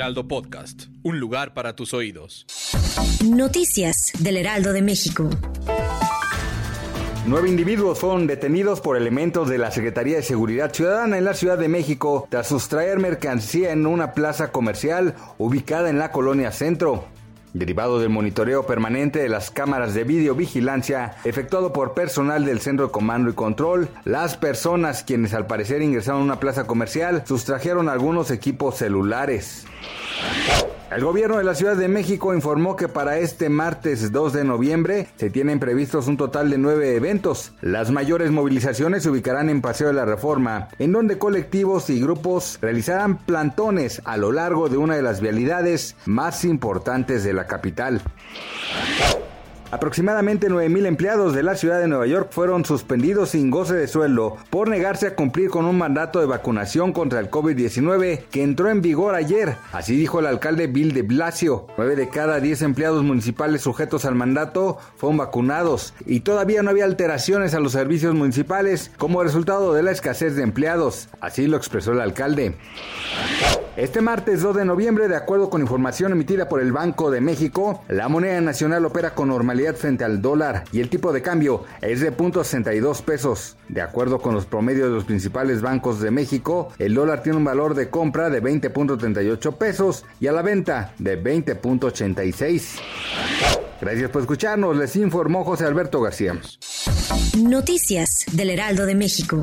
Heraldo Podcast, un lugar para tus oídos. Noticias del Heraldo de México. Nueve individuos fueron detenidos por elementos de la Secretaría de Seguridad Ciudadana en la Ciudad de México tras sustraer mercancía en una plaza comercial ubicada en la colonia Centro. Derivado del monitoreo permanente de las cámaras de videovigilancia efectuado por personal del Centro de Comando y Control, las personas quienes al parecer ingresaron a una plaza comercial sustrajeron algunos equipos celulares. El gobierno de la Ciudad de México informó que para este martes 2 de noviembre se tienen previstos un total de nueve eventos. Las mayores movilizaciones se ubicarán en Paseo de la Reforma, en donde colectivos y grupos realizarán plantones a lo largo de una de las vialidades más importantes de la capital. Aproximadamente 9.000 empleados de la ciudad de Nueva York fueron suspendidos sin goce de sueldo por negarse a cumplir con un mandato de vacunación contra el COVID-19 que entró en vigor ayer. Así dijo el alcalde Bill de Blasio. 9 de cada 10 empleados municipales sujetos al mandato fueron vacunados y todavía no había alteraciones a los servicios municipales como resultado de la escasez de empleados. Así lo expresó el alcalde. Este martes 2 de noviembre, de acuerdo con información emitida por el Banco de México, la moneda nacional opera con normalidad frente al dólar y el tipo de cambio es de .62 pesos. De acuerdo con los promedios de los principales bancos de México, el dólar tiene un valor de compra de 20.38 pesos y a la venta de 20.86. Gracias por escucharnos, les informó José Alberto García. Noticias del Heraldo de México.